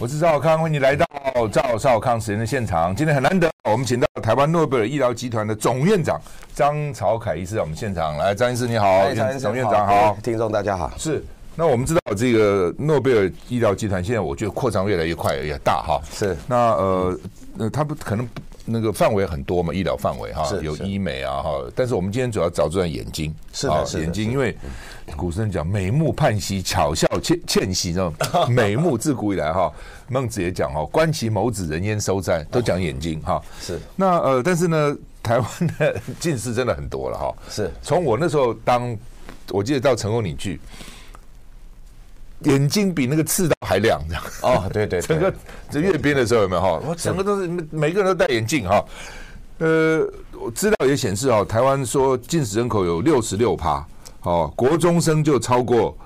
我是赵少康，欢迎你来到赵少康时间的现场。今天很难得，我们请到台湾诺贝尔医疗集团的总院长张朝凯医师在我们现场。来，张医师你好，总院长好，听众大家好。是，那我们知道这个诺贝尔医疗集团现在我觉得扩张越来越快，也大哈。是，那呃，呃，他不可能。那个范围很多嘛，医疗范围哈，有医美啊哈，但是我们今天主要找这眼睛，是的，是眼睛，因为古时人讲美目盼兮，巧笑倩倩兮，这种 美目自古以来哈，孟子也讲哈，观其眸子，人焉收哉，都讲眼睛哈。是，那呃，但是呢，台湾的近视真的很多了哈。是，从我那时候当，我记得到成功岭去。眼睛比那个刺刀还亮，这样哦，对对，整个这阅兵的时候有没有哈？我整个都是每个人都戴眼镜哈。呃，资料也显示哦，台湾说近视人口有六十六趴，哦，国中生就超过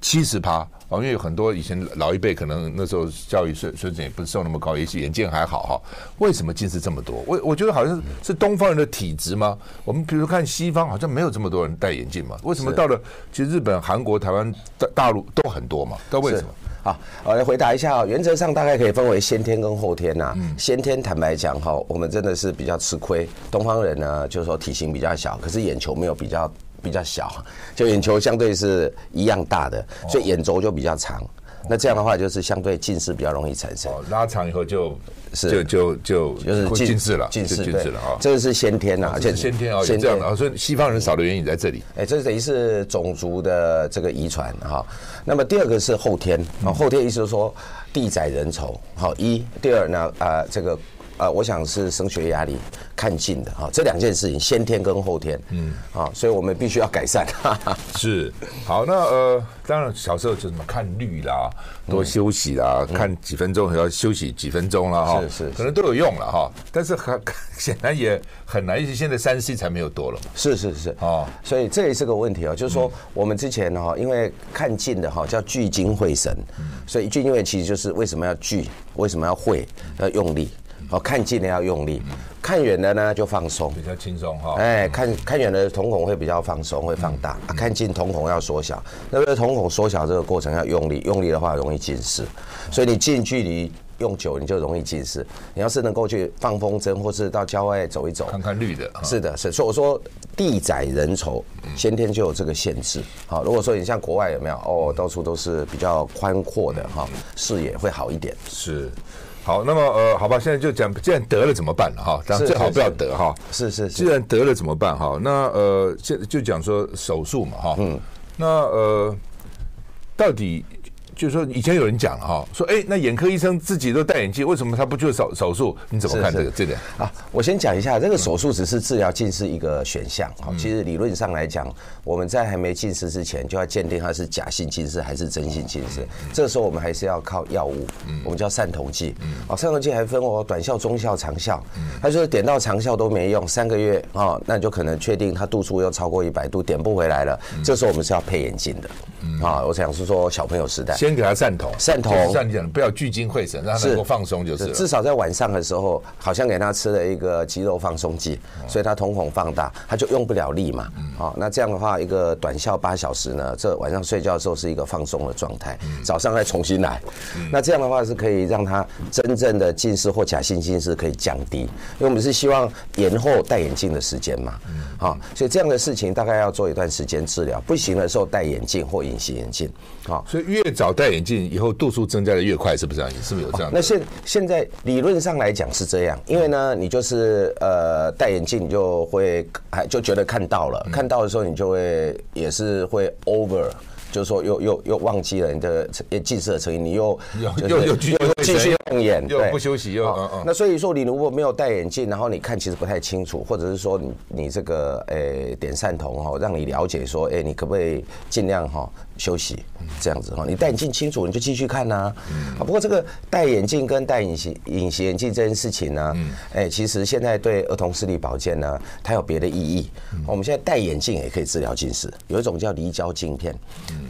七十趴。哦，因为有很多以前老一辈可能那时候教育水水准也不是受那么高，也许眼镜还好哈。为什么近视这么多？我我觉得好像是东方人的体质吗？我们比如看西方，好像没有这么多人戴眼镜嘛。为什么到了其实日本、韩国、台湾、大大陆都很多嘛？都为什么？好，我来回答一下啊。原则上大概可以分为先天跟后天呐。先天坦白讲哈，我们真的是比较吃亏。东方人呢，就是说体型比较小，可是眼球没有比较。比较小，就眼球相对是一样大的，所以眼轴就比较长。那这样的话，就是相对近视比较容易产生。拉长以后就是就就就就是近视了，近视近视了啊。这个是先天呐，而且先天啊，先这样的。所以西方人少的原因在这里。哎，这等于是种族的这个遗传哈。那么第二个是后天啊，后天意思就是说地窄人稠。好，一，第二呢啊这个。呃，我想是升学压力、看近的哈，这两件事情先天跟后天，嗯，啊，所以我们必须要改善。是，好，那呃，当然小时候就什么看绿啦，多休息啦，嗯、看几分钟还要休息几分钟啦。哈，是是，可能都有用了哈，但是很 显然也很难，因为现在三 C 才没有多了嘛。是是是，哦，所以这也是个问题啊，就是说我们之前哈，因为看近的哈叫聚精会神，所以聚精会其实就是为什么要聚，为什么要会要用力。哦，看近的要用力，看远的呢就放松，比较轻松哈。哎，看看远的瞳孔会比较放松，会放大。啊，看近瞳孔要缩小，那个瞳孔缩小这个过程要用力，用力的话容易近视。所以你近距离用久，你就容易近视。你要是能够去放风筝，或是到郊外走一走，看看绿的。是的，是。所以我说地窄人稠，先天就有这个限制。好，如果说你像国外有没有？哦，到处都是比较宽阔的哈，视野会好一点。是。好，那么呃，好吧，现在就讲，既然得了怎么办了哈？当然最好不要得哈。是是是。既然得了怎么办哈？那呃，现就讲说手术嘛哈。嗯。那呃，到底？就是说，以前有人讲了哈，说哎，那眼科医生自己都戴眼镜，为什么他不去手手术？你怎么看这个这点？啊，我先讲一下，这个手术只是治疗近视一个选项。哈，其实理论上来讲，我们在还没近视之前，就要鉴定它是假性近视还是真性近视。这个时候我们还是要靠药物，我们叫散瞳剂。哦，散瞳剂还分哦，短效、中效、长效。他说点到长效都没用，三个月啊，那就可能确定他度数又超过一百度，点不回来了。这时候我们是要配眼镜的。啊，我想是说小朋友时代。先给他散瞳，散瞳，像你讲，不要聚精会神，让他能够放松就是。至少在晚上的时候，好像给他吃了一个肌肉放松剂，所以他瞳孔放大，他就用不了力嘛。好，那这样的话，一个短效八小时呢，这晚上睡觉的时候是一个放松的状态，早上再重新来。那这样的话是可以让他真正的近视或假性近视可以降低，因为我们是希望延后戴眼镜的时间嘛。好，所以这样的事情大概要做一段时间治疗，不行的时候戴眼镜或隐形眼镜。好，所以越早戴眼镜。以后度数增加的越快，是不是这样？是不是有这样？那现现在理论上来讲是这样，因为呢，你就是呃戴眼镜，你就会还就觉得看到了，看到的时候你就会也是会 over。就是说，又又又忘记了你的近视的成因，你又又又又继续用眼，又不休息，又嗯嗯。那所以说，你如果没有戴眼镜，然后你看其实不太清楚，或者是说你你这个诶点散瞳哈，让你了解说，哎，你可不可以尽量哈休息这样子哈？你戴眼镜清楚，你就继续看呐。啊，不过这个戴眼镜跟戴隐形隐形眼镜这件事情呢，哎，其实现在对儿童视力保健呢，它有别的意义。我们现在戴眼镜也可以治疗近视，有一种叫离焦镜片。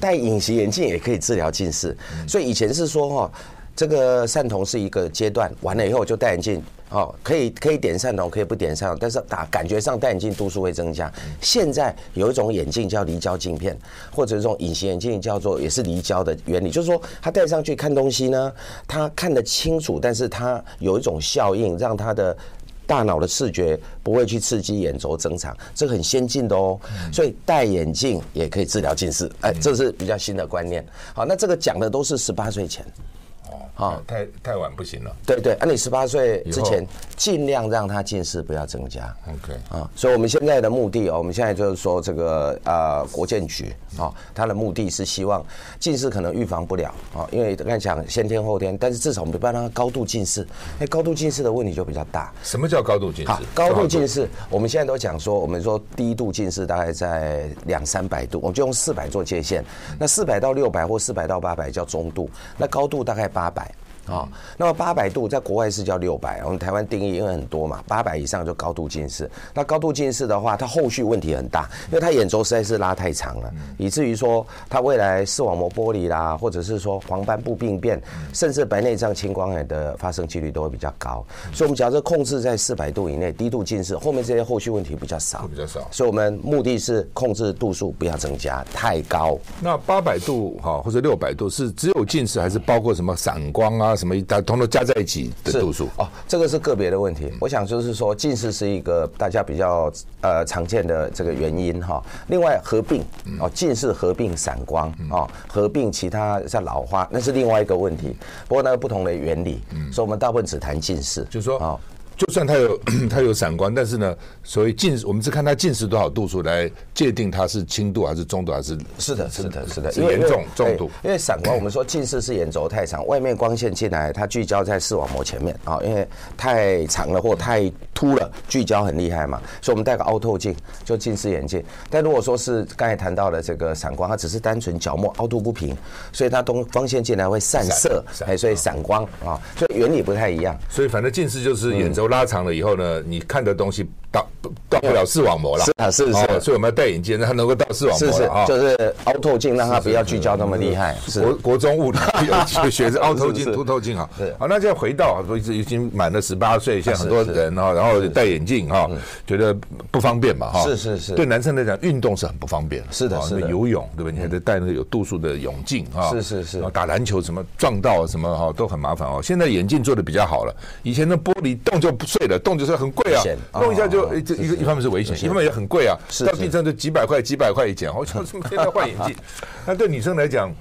戴隐形眼镜也可以治疗近视，所以以前是说哈，这个散瞳是一个阶段，完了以后就戴眼镜。哦，可以可以点散瞳，可以不点散瞳，但是打感觉上戴眼镜度数会增加。现在有一种眼镜叫离焦镜片，或者这种隐形眼镜叫做也是离焦的原理，就是说它戴上去看东西呢，它看得清楚，但是它有一种效应，让它的大脑的视觉不会去刺激眼轴增长，这很先进的哦。所以戴眼镜也可以治疗近视，哎，这是比较新的观念。好，那这个讲的都是十八岁前。啊，太太晚不行了。对对，啊，你十八岁之前尽量让他近视不要增加。OK 啊，所以我们现在的目的哦，我们现在就是说这个呃，国建局啊，他的目的是希望近视可能预防不了啊，因为刚才讲先天后天，但是至少我们不要让他高度近视，那高度近视的问题就比较大。什么叫高度近视？高度近视，我们现在都讲说，我们说低度近视大概在两三百度，我们就用四百做界限。那四百到六百或四百到八百叫中度，那高度大概八百。啊、哦，那么八百度在国外是叫六百，我们台湾定义因为很多嘛，八百以上就高度近视。那高度近视的话，它后续问题很大，因为它眼轴实在是拉太长了，以至于说它未来视网膜剥离啦，或者是说黄斑部病变，甚至白内障青光眼的发生几率都会比较高。所以，我们假设控制在四百度以内，低度近视，后面这些后续问题比较少，比较少。所以我们目的是控制度数不要增加太高。那八百度哈或者六百度是只有近视，还是包括什么散光啊？什么一大通通加在一起的度数哦，这个是个别的问题。我想就是说，近视是一个大家比较呃常见的这个原因哈。另外合并哦，近视合并散光哦，合并其他像老花，那是另外一个问题。不过那个不同的原理，所以我们大部分只谈近视，就是说哦。就算它有 它有散光，但是呢，所谓近视，我们是看它近视多少度数来界定它是轻度还是中度还是？是的，是的，是的，是严重重度。因为散光，我们说近视是眼轴太长，外面光线进来，它聚焦在视网膜前面啊，因为太长了或太凸了，聚焦很厉害嘛，所以我们戴个凹透镜就近视眼镜。但如果说是刚才谈到的这个散光，它只是单纯角膜凹凸不平，所以它东光线进来会散射，哎，所以散光啊，所以原理不太一样。所以反正近视就是眼轴。拉长了以后呢，你看的东西到到不了视网膜了。是啊，是是，所以我们要戴眼镜，让它能够到视网膜。是是，就是凹透镜，让它不要聚焦那么厉害。国国中物理有学是凹透镜、凸透镜啊。好，那现在回到，已经已经满了十八岁，现在很多人啊，然后戴眼镜哈，觉得不方便嘛哈。是是是，对男生来讲，运动是很不方便。是的，是的，游泳对不对？你还得戴那个有度数的泳镜啊。是是是，打篮球什么撞到什么哈都很麻烦哦。现在眼镜做的比较好了，以前的玻璃动就。不碎的，动就是很贵啊，弄一下就这一个一方面是危险，一方面也很贵啊，到地上就几百块几百块一件，我操，现在换眼镜，那对女生来讲，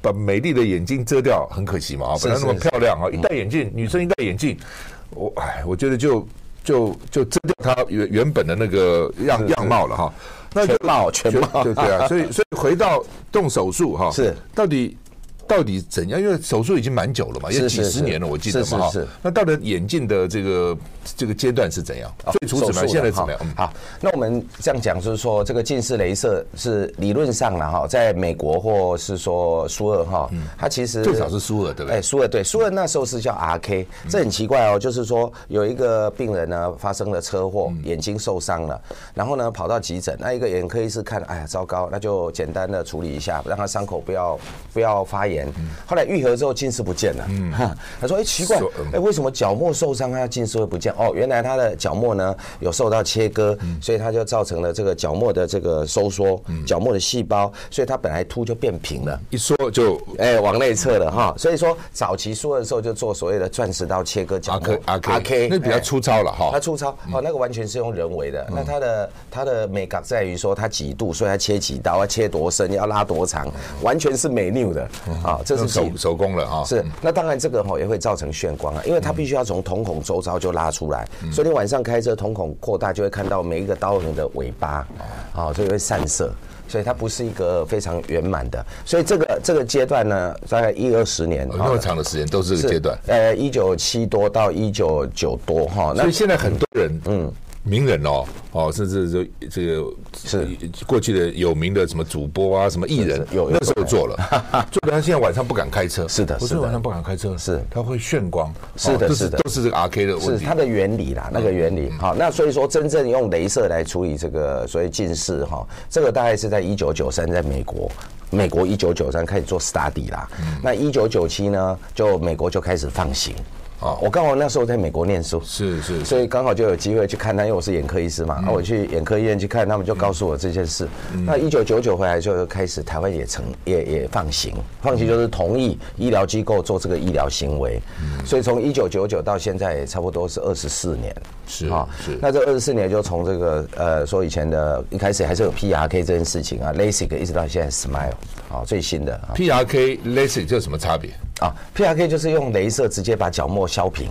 把美丽的眼睛遮掉很可惜嘛啊，本来那么漂亮啊，一戴眼镜，女生一戴眼镜，我哎，我觉得就就就遮掉她原原本的那个样样貌了哈，那全貌全貌，对对啊，所以所以回到动手术哈，是。到底。到底怎样？因为手术已经蛮久了嘛，也几十年了，我记得嘛。是是。那到底眼镜的这个这个阶段是怎样？最初怎么样？现在怎么样？好，那我们这样讲，就是说这个近视雷射是理论上了哈，在美国或是说苏尔哈，它其实最早是苏尔对不对？哎，苏尔对，苏尔那时候是叫 RK，这很奇怪哦，就是说有一个病人呢发生了车祸，眼睛受伤了，然后呢跑到急诊，那一个眼科医师看，哎呀糟糕，那就简单的处理一下，让他伤口不要不要发炎。后来愈合之后近视不见了。嗯，他说：“哎，奇怪，哎，为什么角膜受伤他近视会不见？哦，原来他的角膜呢有受到切割，所以他就造成了这个角膜的这个收缩，角膜的细胞，所以它本来凸就变平了，一缩就哎往内侧了哈。所以说早期说的时候就做所谓的钻石刀切割角膜，RK，那比较粗糙了哈。它粗糙哦，那个完全是用人为的。那它的它的美感在于说它几度，所以它切几刀，要切多深，要拉多长，完全是美妞的啊。”这是手手工了哈，是那当然这个哈也会造成眩光啊，因为它必须要从瞳孔周遭就拉出来，所以你晚上开车瞳孔扩大就会看到每一个刀痕的尾巴，啊，所以会散射，所以它不是一个非常圆满的，所以这个这个阶段呢，大概一二十年，那么长的时间都是这个阶段，呃，一九七多到一九九多哈，所以现在很多人嗯。名人哦哦，甚至这这个是。过去的有名的什么主播啊，什么艺人，有那时候做了，做的他现在晚上不敢开车，是的，不是晚上不敢开车，是。他会炫光，是的，是的，都是这个 RK 的问题，是它的原理啦，那个原理。好，那所以说真正用镭射来处理这个所谓近视哈，这个大概是在一九九三，在美国，美国一九九三开始做 study 啦，那一九九七呢，就美国就开始放行。哦，我刚好那时候在美国念书，是是，所以刚好就有机会去看他，因为我是眼科医师嘛，那我去眼科医院去看，他们就告诉我这件事。那一九九九回来就开始，台湾也成也也放行，放行就是同意医疗机构做这个医疗行为。所以从一九九九到现在也差不多是二十四年。是啊，是。那这二十四年就从这个呃说以前的一开始还是有 PRK 这件事情啊，LASIK 一直到现在 Smile 啊最新的 PRK LASIK 这有什么差别？啊，PRK 就是用镭射直接把角膜削平。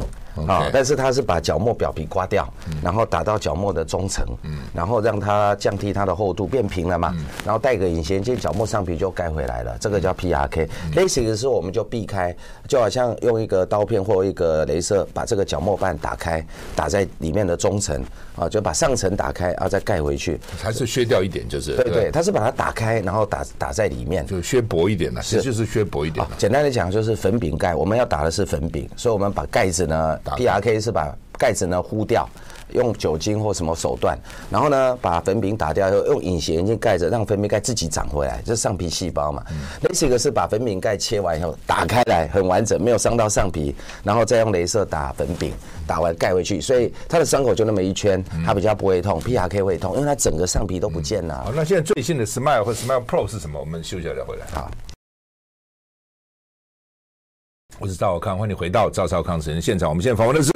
啊，但是它是把角膜表皮刮掉，然后打到角膜的中层，然后让它降低它的厚度，变平了嘛，然后戴个隐形眼镜，角膜上皮就盖回来了，这个叫 PRK。LASIK 的时候我们就避开，就好像用一个刀片或一个镭射把这个角膜瓣打开，打在里面的中层啊，就把上层打开，然后再盖回去，还是削掉一点，就是。对对，它是把它打开，然后打打在里面，就削薄一点了，是。就是削薄一点。简单的讲就是。粉饼盖，我们要打的是粉饼，所以我们把盖子呢，PRK 是把盖子呢糊掉，用酒精或什么手段，然后呢把粉饼打掉，又用隐形眼镜盖着，让粉饼盖自己长回来，这是上皮细胞嘛。那这个是把粉饼盖切完以后打开来，很完整，没有伤到上皮，然后再用镭射打粉饼，打完盖回去，所以它的伤口就那么一圈，它比较不会痛，PRK 会痛，因为它整个上皮都不见了。好，那现在最新的 Smile 或 Smile Pro 是什么？我们休息一下再回来。好。我是赵小康，欢迎你回到赵少康时人现场。我们现在访问的是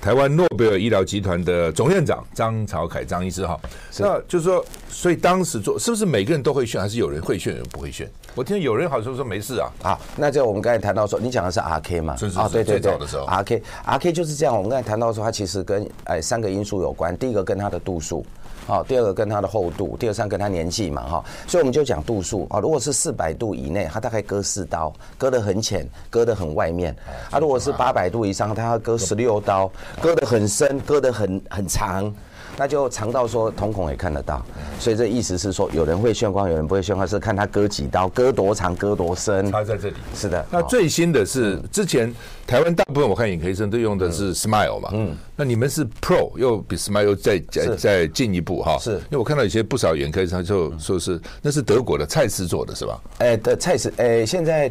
台湾诺贝尔医疗集团的总院长张朝凯张医师哈。那就是说，所以当时做是不是每个人都会炫，还是有人会炫，有人不会炫？我听有人好像说没事啊。啊，那就我们刚才谈到说，你讲的是 RK 嘛？是是是。对对对，RK RK 就是这样。我们刚才谈到说，它其实跟哎三个因素有关。第一个跟它的度数。好，第二个跟它的厚度，第二三跟它年纪嘛，哈，所以我们就讲度数啊。如果是四百度以内，它大概割四刀，割得很浅，割得很外面；啊，如果是八百度以上，它要割十六刀，割得很深，割得很很长。那就长到说瞳孔也看得到，所以这意思是说，有人会眩光，有人不会眩光，是看他割几刀，割多长，割多深。他在这里。是的。那最新的是之前台湾大部分我看眼科医生都用的是 Smile 嘛，嗯，那你们是 Pro 又比 Smile 又再再再进一步哈？是。因为我看到有些不少眼科医生就说是那是德国的蔡司做的是吧？哎，的蔡司，哎，现在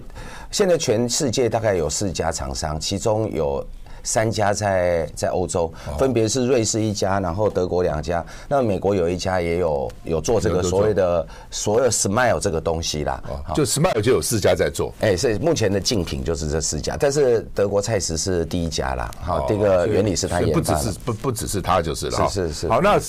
现在全世界大概有四家厂商，其中有。三家在在欧洲，分别是瑞士一家，然后德国两家，那美国有一家也有有做这个所谓的所有 Smile 这个东西啦，就 Smile 就有四家在做，哎，所以目前的竞品就是这四家，但是德国菜食是第一家啦，好，这个原理是他研发的，不只是不不只是他就是了，是是是，好那。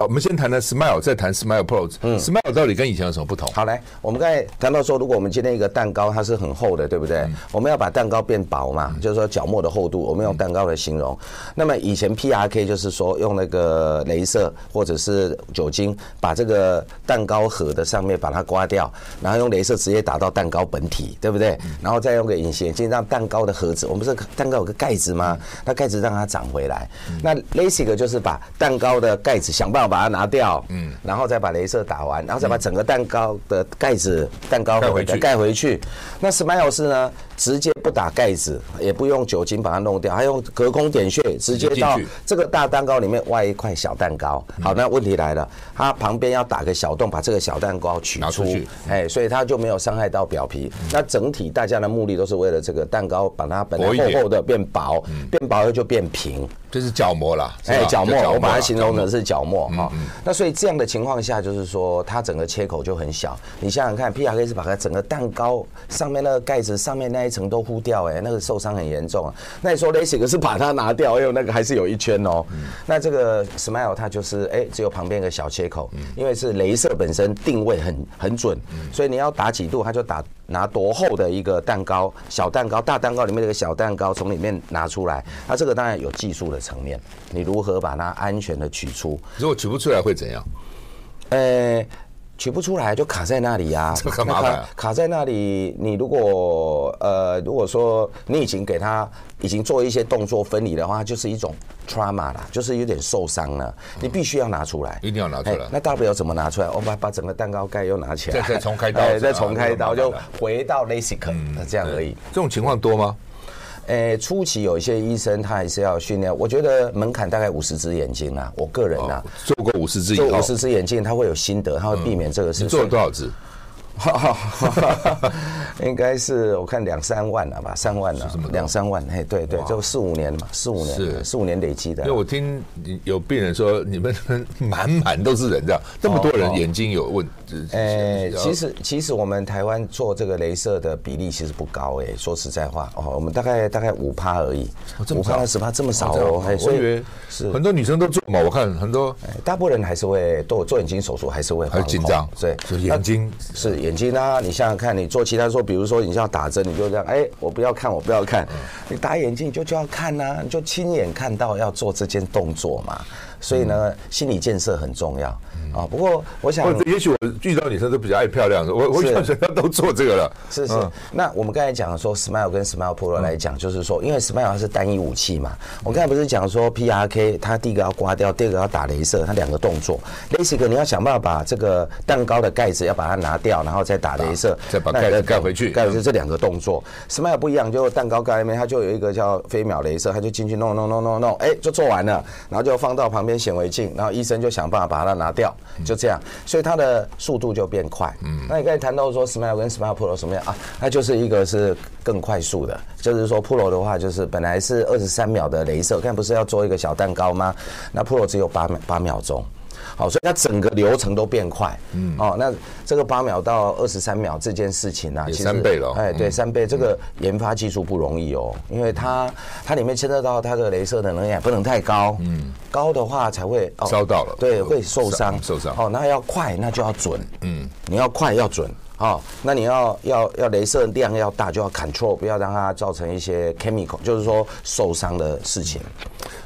我们先谈谈 Smile，再谈 Smile Pro。嗯，Smile 到底跟以前有什么不同？好，来，我们刚才谈到说，如果我们今天一个蛋糕它是很厚的，对不对？嗯、我们要把蛋糕变薄嘛，嗯、就是说角膜的厚度，我们用蛋糕来形容。嗯、那么以前 PRK 就是说用那个镭射或者是酒精把这个蛋糕盒的上面把它刮掉，然后用镭射直接打到蛋糕本体，对不对？嗯、然后再用个隐形眼镜让蛋糕的盒子，我们不是蛋糕有个盖子吗？那盖子让它长回来。嗯、那 LASIK 就是把蛋糕的盖子想办法把它拿掉。嗯，然后再把镭射打完，然后再把整个蛋糕的盖子、蛋糕盖回去盖回去。那 Smiles 呢，直接不打盖子，也不用酒精把它弄掉，还用隔空点穴，直接到这个大蛋糕里面挖一块小蛋糕。好，那问题来了，它旁边要打个小洞，把这个小蛋糕取出，哎，所以它就没有伤害到表皮。那整体大家的目的都是为了这个蛋糕，把它本来厚厚的变薄，变薄了就变平。这是角膜啦，哎，角膜，我把它形容的是角膜哈。那所以这样的情况下，就是说它整个切口就很小。你想想看，PRK 是把它整个蛋糕上面那个盖子上面那一层都呼掉，哎，那个受伤很严重啊。那你说 LASIK 是把它拿掉，哎呦，那个还是有一圈哦。那这个 Smile 它就是哎，只有旁边一个小切口，因为是镭射本身定位很很准，所以你要打几度，它就打。拿多厚的一个蛋糕，小蛋糕、大蛋糕里面的一个小蛋糕从里面拿出来，那这个当然有技术的层面，你如何把它安全的取出？如果取不出来会怎样？呃，取不出来，就卡在那里啊，这很麻烦啊。卡在那里，你如果呃，如果说你已经给他已经做一些动作分离的话，就是一种 trauma 啦，就是有点受伤了，你必须要拿出来，一定要拿出来。那大不了怎么拿出来？我把把整个蛋糕盖又拿起来，再重开刀，再重开刀 就回到 LASIK，那这样而已。这种情况多吗？诶，初期有一些医生他还是要训练，我觉得门槛大概五十只眼睛啊，我个人啊，做过五十只，做五十只眼睛他会有心得，他会避免这个事情。做了多少只？哈哈哈，应该是我看两三万了吧，三万了，两三万，嘿，对对，就四五年嘛，四五年，是四五年累积的。因为我听有病人说，你们满满都是人，这样这么多人眼睛有问题。诶，其实其实我们台湾做这个镭射的比例其实不高，哎，说实在话，哦，我们大概大概五趴而已，五趴十趴这么少哦，我以为是很多女生都做嘛，我看很多，大部分人还是会做做眼睛手术，还是会很紧张，对，眼睛是眼。睛啊，你想想看，你做其他说，比如说你要打针，你就这样，哎，我不要看，我不要看。你打眼睛，你就就要看呐、啊，你就亲眼看到要做这件动作嘛。所以呢，心理建设很重要。啊，不过我想，也许我遇到女生都比较爱漂亮的，我我想大家都做这个了。是是。那我们刚才讲说，Smile 跟 Smile Pro 来讲，就是说，因为 Smile 它是单一武器嘛。我刚才不是讲说 PRK，它第一个要刮掉，第二个要打镭射，它两个动作。LASIK 你要想办法把这个蛋糕的盖子要把它拿掉，然后再打镭射，再把盖子盖回去。盖回去这两个动作，Smile 不一样，就蛋糕盖里面它就有一个叫飞秒镭射，它就进去弄弄弄弄弄，哎，就做完了，然后就放到旁边显微镜，然后医生就想办法把它拿掉，就这样。所以它的速度就变快。嗯，那你刚才谈到说 Smile 跟 Smile Pro 什么样啊？那就是一个是更快速的，就是说 Pro 的话，就是本来是二十三秒的镭射，刚才不是要做一个小蛋糕吗？那 Pro 只有八秒八秒钟。好，所以它整个流程都变快。嗯，哦，那这个八秒到二十三秒这件事情呢、啊，其实三倍了。哎，对，三倍。这个研发技术不容易哦，因为它它里面牵涉到它的镭射的能量不能太高。嗯，高的话才会烧到了。对，会受伤。受伤。哦，那要快，那就要准。嗯，你要快要准。好，那你要要要镭射量要大，就要 control，不要让它造成一些 chemical，就是说受伤的事情。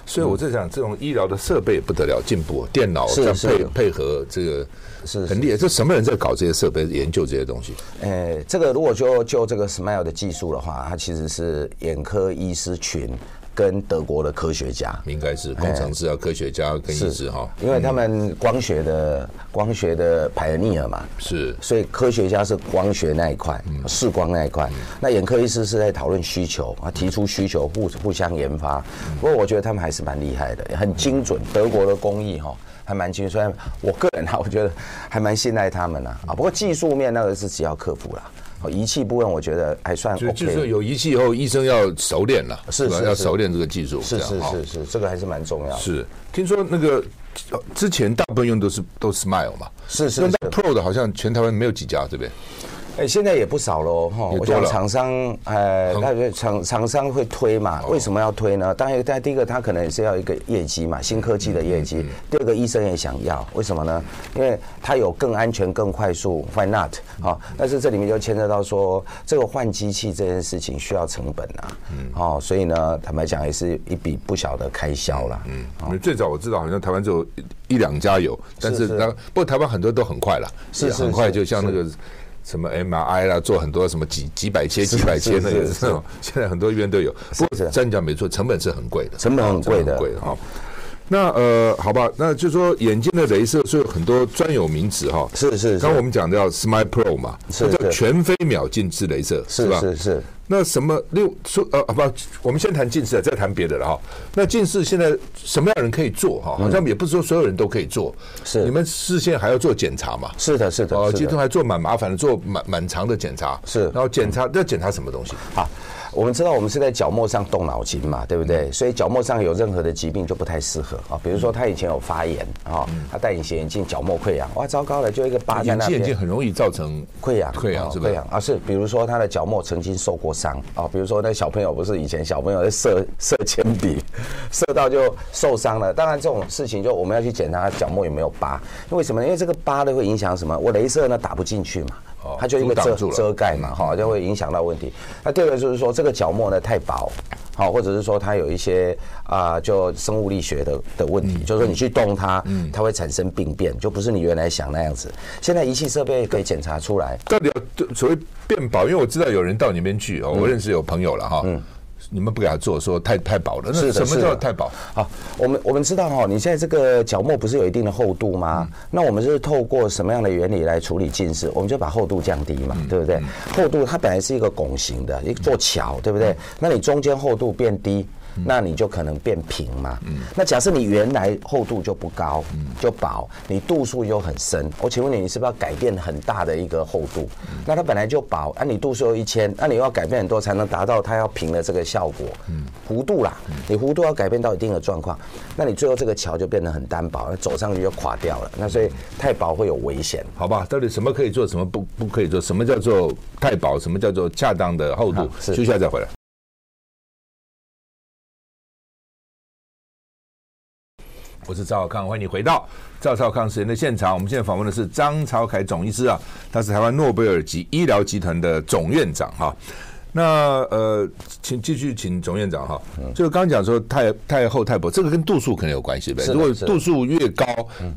所以我在想，这种医疗的设备不得了，进步，电脑在配配合这个是很厉害。这什么人在搞这些设备，研究这些东西？诶，这个如果就就这个 Smile 的技术的话，它其实是眼科医师群。跟德国的科学家，应该是工程师啊，科学家跟医师哈，因为他们光学的光学的 pioneer 嘛，是，所以科学家是光学那一块，视光那一块，那眼科医师是在讨论需求啊，提出需求，互互相研发。不过我觉得他们还是蛮厉害的，很精准，德国的工艺哈，还蛮精准。虽然我个人哈，我觉得还蛮信赖他们的啊。不过技术面那个是只要克服了。仪器部分我觉得还算 OK，就是有仪器以后，医生要熟练了，是是要熟练这个技术，是是是是，这个还是蛮重要的。是，听说那个之前大部分用都是都 Smile 嘛，是是，那 Pro 的好像全台湾没有几家，对不对？哎，现在也不少喽，哈！我想厂商，呃，那个厂厂商会推嘛？为什么要推呢？当然，但第一个，他可能也是要一个业绩嘛，新科技的业绩。第二个，医生也想要，为什么呢？因为他有更安全、更快速，Why not？好，但是这里面就牵涉到说，这个换机器这件事情需要成本啊，嗯，好，所以呢，坦白讲，也是一笔不小的开销啦，嗯。因为最早我知道，好像台湾只有一两家有，但是那不过台湾很多都很快了，是很快，就像那个。什么 MRI 啦，做很多什么几几百千、几百千的也是这种，现在很多医院都有。不过这样讲没错，成本是很贵的，成本很贵的，贵的哈。那呃，好吧，那就说眼睛的镭射是有很多专有名词哈。是是。刚我们讲的叫 Smile Pro 嘛，是叫全飞秒近视镭射，是吧？是是。那什么六说呃不，我们先谈近视，再谈别的了哈。那近视现在什么样人可以做哈？好像也不是说所有人都可以做。是你们视线还要做检查嘛？是的，是的。哦，其中还做蛮麻烦的，做蛮蛮长的检查。是，然后检查要检查什么东西？好。我们知道我们是在角膜上动脑筋嘛，对不对？所以角膜上有任何的疾病就不太适合啊。比如说他以前有发炎啊，他戴隐形眼镜角膜溃疡，哇，糟糕了，就一个疤在那边。眼镜很容易造成溃疡，溃疡是不是？溃疡啊，是。比如说他的角膜曾经受过伤啊，比如说那小朋友不是以前小朋友在射 射铅笔，射到就受伤了。当然这种事情就我们要去检查角膜有没有疤，因为什么？因为这个疤呢会影响什么？我镭射呢打不进去嘛。它就一个遮遮盖嘛，哈，就会影响到问题。那第二个就是说，这个角膜呢太薄，好，或者是说它有一些啊，就生物力学的的问题，就是说你去动它，嗯它会产生病变，就不是你原来想那样子。现在仪器设备可以检查出来，到底要所谓变薄，因为我知道有人到你那边去哦，我认识有朋友了哈。你们不给他做，说太太薄了。是什么叫太薄？好，我们我们知道哈，你现在这个角膜不是有一定的厚度吗？那我们是透过什么样的原理来处理近视？我们就把厚度降低嘛，对不对？厚度它本来是一个拱形的一座桥，对不对？那你中间厚度变低。那你就可能变平嘛。嗯那假设你原来厚度就不高，嗯就薄，你度数又很深。我请问你，你是不是要改变很大的一个厚度？那它本来就薄，啊，你度数又一千，那你又要改变很多才能达到它要平的这个效果。弧度啦，你弧度要改变到一定的状况，那你最后这个桥就变得很单薄，走上去就垮掉了。那所以太薄会有危险，好吧？到底什么可以做，什么不不可以做？什么叫做太薄？什么叫做恰当的厚度？休息一下再回来。我是赵少康，欢迎你回到赵少康时间的现场。我们现在访问的是张朝凯总医师啊，他是台湾诺贝尔级医疗集团的总院长哈。那呃，请继续请总院长哈，就刚刚讲说太太厚太薄，这个跟度数可能有关系呗。如果度数越高，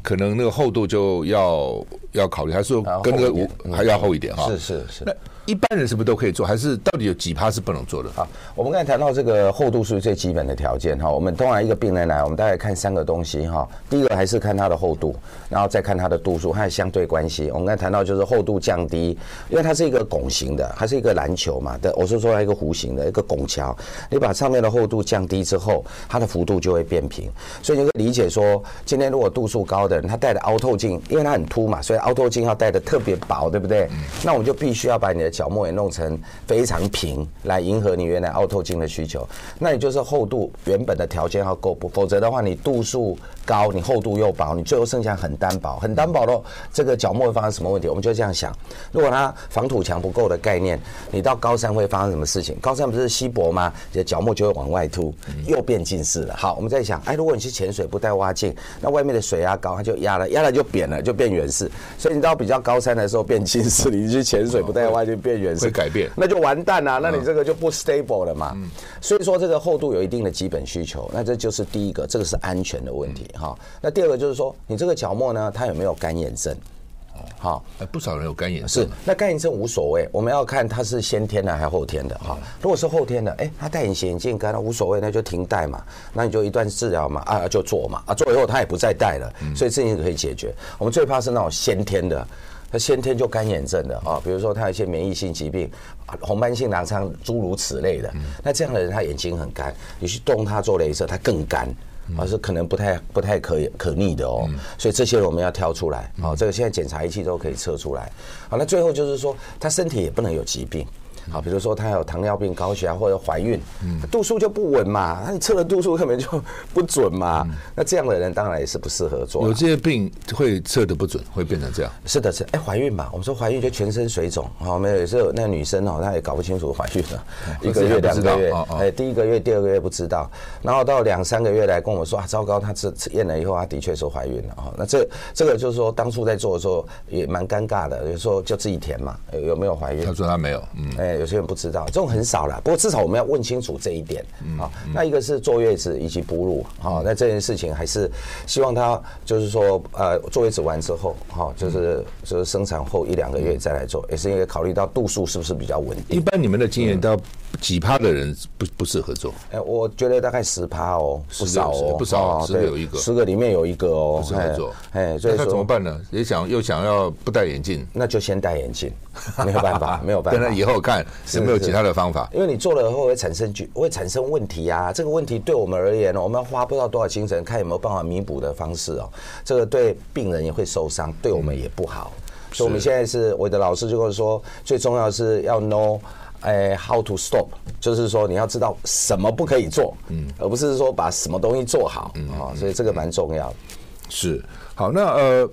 可能那个厚度就要要考虑，还是跟那个还要厚一点哈？是是是。一般人是不是都可以做？还是到底有几趴是不能做的？好，我们刚才谈到这个厚度是最基本的条件哈。我们通常一个病人来，我们大概看三个东西哈。第一个还是看它的厚度，然后再看它的度数，它的相对关系。我们刚才谈到就是厚度降低，因为它是一个拱形的，它是一个篮球嘛的，我是说它一个弧形的一个拱桥。你把上面的厚度降低之后，它的幅度就会变平。所以你会理解说，今天如果度数高的人，他戴的凹透镜，因为它很凸嘛，所以凹透镜要戴的特别薄，对不对？那我们就必须要把你的角膜也弄成非常平，来迎合你原来凹透镜的需求。那也就是厚度原本的条件要够，不否则的话，你度数高，你厚度又薄，你最后剩下很单薄，很单薄的这个角膜会发生什么问题？我们就这样想：如果它防土墙不够的概念，你到高山会发生什么事情？高山不是稀薄吗？你的角膜就会往外凸，又变近视了。好，我们在想，哎，如果你去潜水不带蛙镜，那外面的水压高，它就压了，压了就扁了，就变远视。所以你到比较高山的时候变近视，你去潜水不带蛙镜变改变，那就完蛋了。那你这个就不 stable 了嘛。所以说这个厚度有一定的基本需求，那这就是第一个，这个是安全的问题哈。那第二个就是说，你这个角膜呢，它有没有干眼症？好，不少人有干眼症。是，那干眼症无所谓，我们要看它是先天的还是后天的哈。如果是后天的，哎，他戴隐形眼镜干了无所谓，那就停戴嘛，那你就一段治疗嘛，啊就做嘛，啊做以后他也不再戴了，所以这件事可以解决。我们最怕是那种先天的。他先天就干眼症的啊，比如说他有一些免疫性疾病，红斑性狼疮诸如此类的。那这样的人他眼睛很干，你去动他做镭射，他更干，而是可能不太不太可可逆的哦。所以这些我们要挑出来哦，这个现在检查仪器都可以测出来。好，那最后就是说他身体也不能有疾病。好，比如说他有糖尿病、高血压或者怀孕，嗯，度数就不稳嘛，那你测的度数根本就不准嘛，嗯、那这样的人当然也是不适合做。有这些病会测的不准，会变成这样。是的，是哎，怀孕嘛，我们说怀孕就全身水肿，好，我们有时候那个女生哦，她也搞不清楚怀孕了，一个月、两个月，哎，第一个月、第二个月不知道，然后到两三个月来跟我说啊，糟糕，她这验了以后，她的确是怀孕了啊。那这这个就是说，当初在做的时候也蛮尴尬的，有时候就自己填嘛，有有没有怀孕？他说他没有，嗯，哎。有些人不知道，这种很少了。不过至少我们要问清楚这一点啊。那一个是坐月子以及哺乳啊，那这件事情还是希望他就是说，呃，坐月子完之后，哈，就是就是生产后一两个月再来做，也是因为考虑到度数是不是比较稳定。一般你们的经验到几趴的人不不适合做？哎，我觉得大概十趴哦，不少哦，不少，十个有一个，十个里面有一个哦，不适合做。哎，所以说怎么办呢？也想又想要不戴眼镜，那就先戴眼镜，没有办法，没有办法。等他以后看有没有其他的方法，因为你做了以后会产生会产生问题啊。这个问题对我们而言呢，我们要花不知道多少精神，看有没有办法弥补的方式哦。这个对病人也会受伤，对我们也不好。所以我们现在是我的老师就跟我说，最重要是要 know 哎 how to stop，就是说你要知道什么不可以做，嗯，而不是说把什么东西做好啊。所以这个蛮重要的。是好，那呃。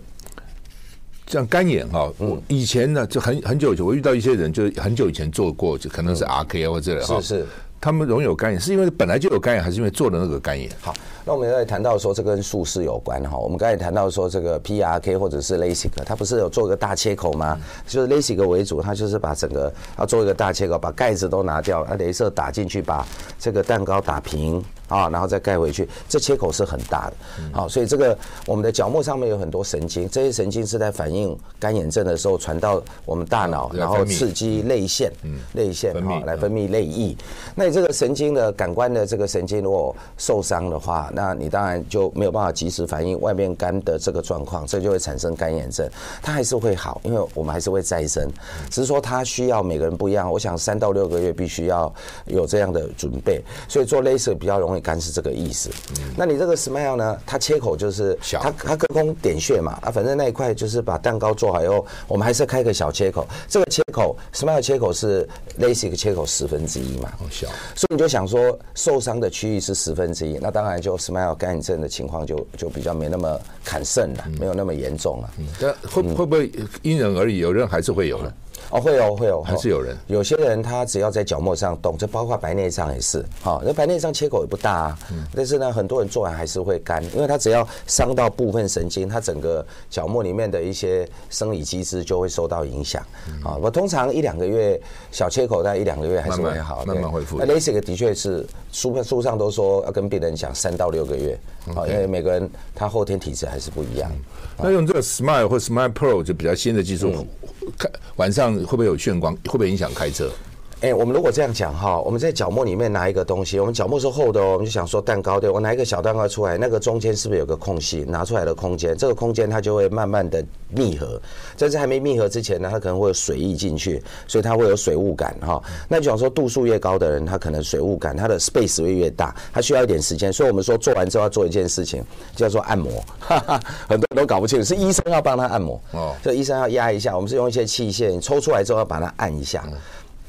像干眼哈，我以前呢就很很久以前，我遇到一些人，就很久以前做过，就可能是 RK 或者这。是是，他们容易有干眼，是因为本来就有干眼，还是因为做的那个干眼？好，那我们在谈到说这跟术式有关哈。我们刚才谈到说这个 PRK 或者是 LASIK，它不是有做一个大切口吗？就是 LASIK 为主，它就是把整个要做一个大切口，把盖子都拿掉，啊，镭射打进去，把这个蛋糕打平。啊，然后再盖回去，这切口是很大的。好，所以这个我们的角膜上面有很多神经，这些神经是在反映干眼症的时候传到我们大脑，然后刺激泪腺，泪腺啊来分泌泪液。那你这个神经的感官的这个神经如果受伤的话，那你当然就没有办法及时反应外面干的这个状况，这就会产生干眼症。它还是会好，因为我们还是会再生，只是说它需要每个人不一样。我想三到六个月必须要有这样的准备，所以做 laser 比较容易。干是这个意思，那你这个 Smile 呢？它切口就是小，它它隔空点穴嘛啊，反正那一块就是把蛋糕做好以后，我们还是开个小切口。这个切口 Smile 切口是 LASIK 切口十分之一嘛，好小，所以你就想说受伤的区域是十分之一，那当然就 Smile 干眼症的情况就就比较没那么砍肾了，没有那么严重了。但会会不会因人而异？有人还是会有的。哦，会有会有，还是有人。有些人他只要在角膜上动，就包括白内障也是。好，那白内障切口也不大啊，但是呢，很多人做完还是会干，因为他只要伤到部分神经，他整个角膜里面的一些生理机制就会受到影响。啊，我通常一两个月小切口，大概一两个月还是会好，慢慢恢复。那 LASIK 的确是书书上都说要跟病人讲三到六个月，啊，因为每个人他后天体质还是不一样。那用这个 Smile 或 Smile Pro 就比较新的技术，看晚上。会不会有眩光？会不会影响开车？哎，我们如果这样讲哈，我们在角膜里面拿一个东西，我们角膜是厚的哦，我们就想说蛋糕对，我拿一个小蛋糕出来，那个中间是不是有个空隙？拿出来的空间，这个空间它就会慢慢的密合，在这还没密合之前呢，它可能会有水溢进去，所以它会有水雾感哈。那就想说度数越高的人，他可能水雾感，他的 space 会越大，他需要一点时间。所以我们说做完之后要做一件事情，叫做按摩，哈哈，很多人都搞不清楚，是医生要帮他按摩哦，所以医生要压一下，我们是用一些器械，你抽出来之后要把它按一下。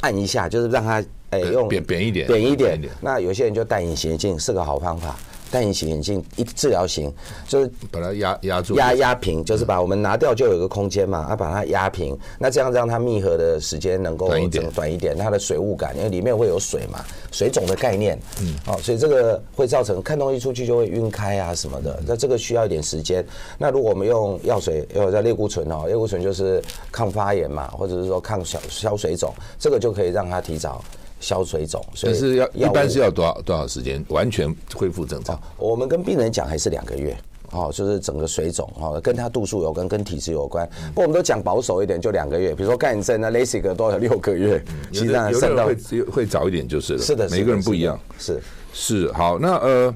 按一下，就是让它哎、欸、用扁扁一点，扁一点。那有些人就戴隐形眼镜是个好方法。戴隐形眼镜一治疗型，就是把它压压住，压压平，就是把我们拿掉就有一个空间嘛，啊，把它压平，那这样让它密合的时间能够短一点，短一点，它的水雾感，因为里面会有水嘛，水肿的概念，嗯，哦，所以这个会造成看东西出去就会晕开啊什么的，那这个需要一点时间。那如果我们用药水，有在类固醇哦，类固醇就是抗发炎嘛，或者是说抗消消水肿，这个就可以让它提早。消水肿，所以是要一般是要多少多少时间完全恢复正常？我们跟病人讲还是两个月，哦，就是整个水肿哦，跟他度数有关，跟体质有关。不过我们都讲保守一点，就两个月。比如说干眼症呢，LASIK 都要六个月，其实上有的会会早一点就是了。是的，每个人不一样。是是好，那呃，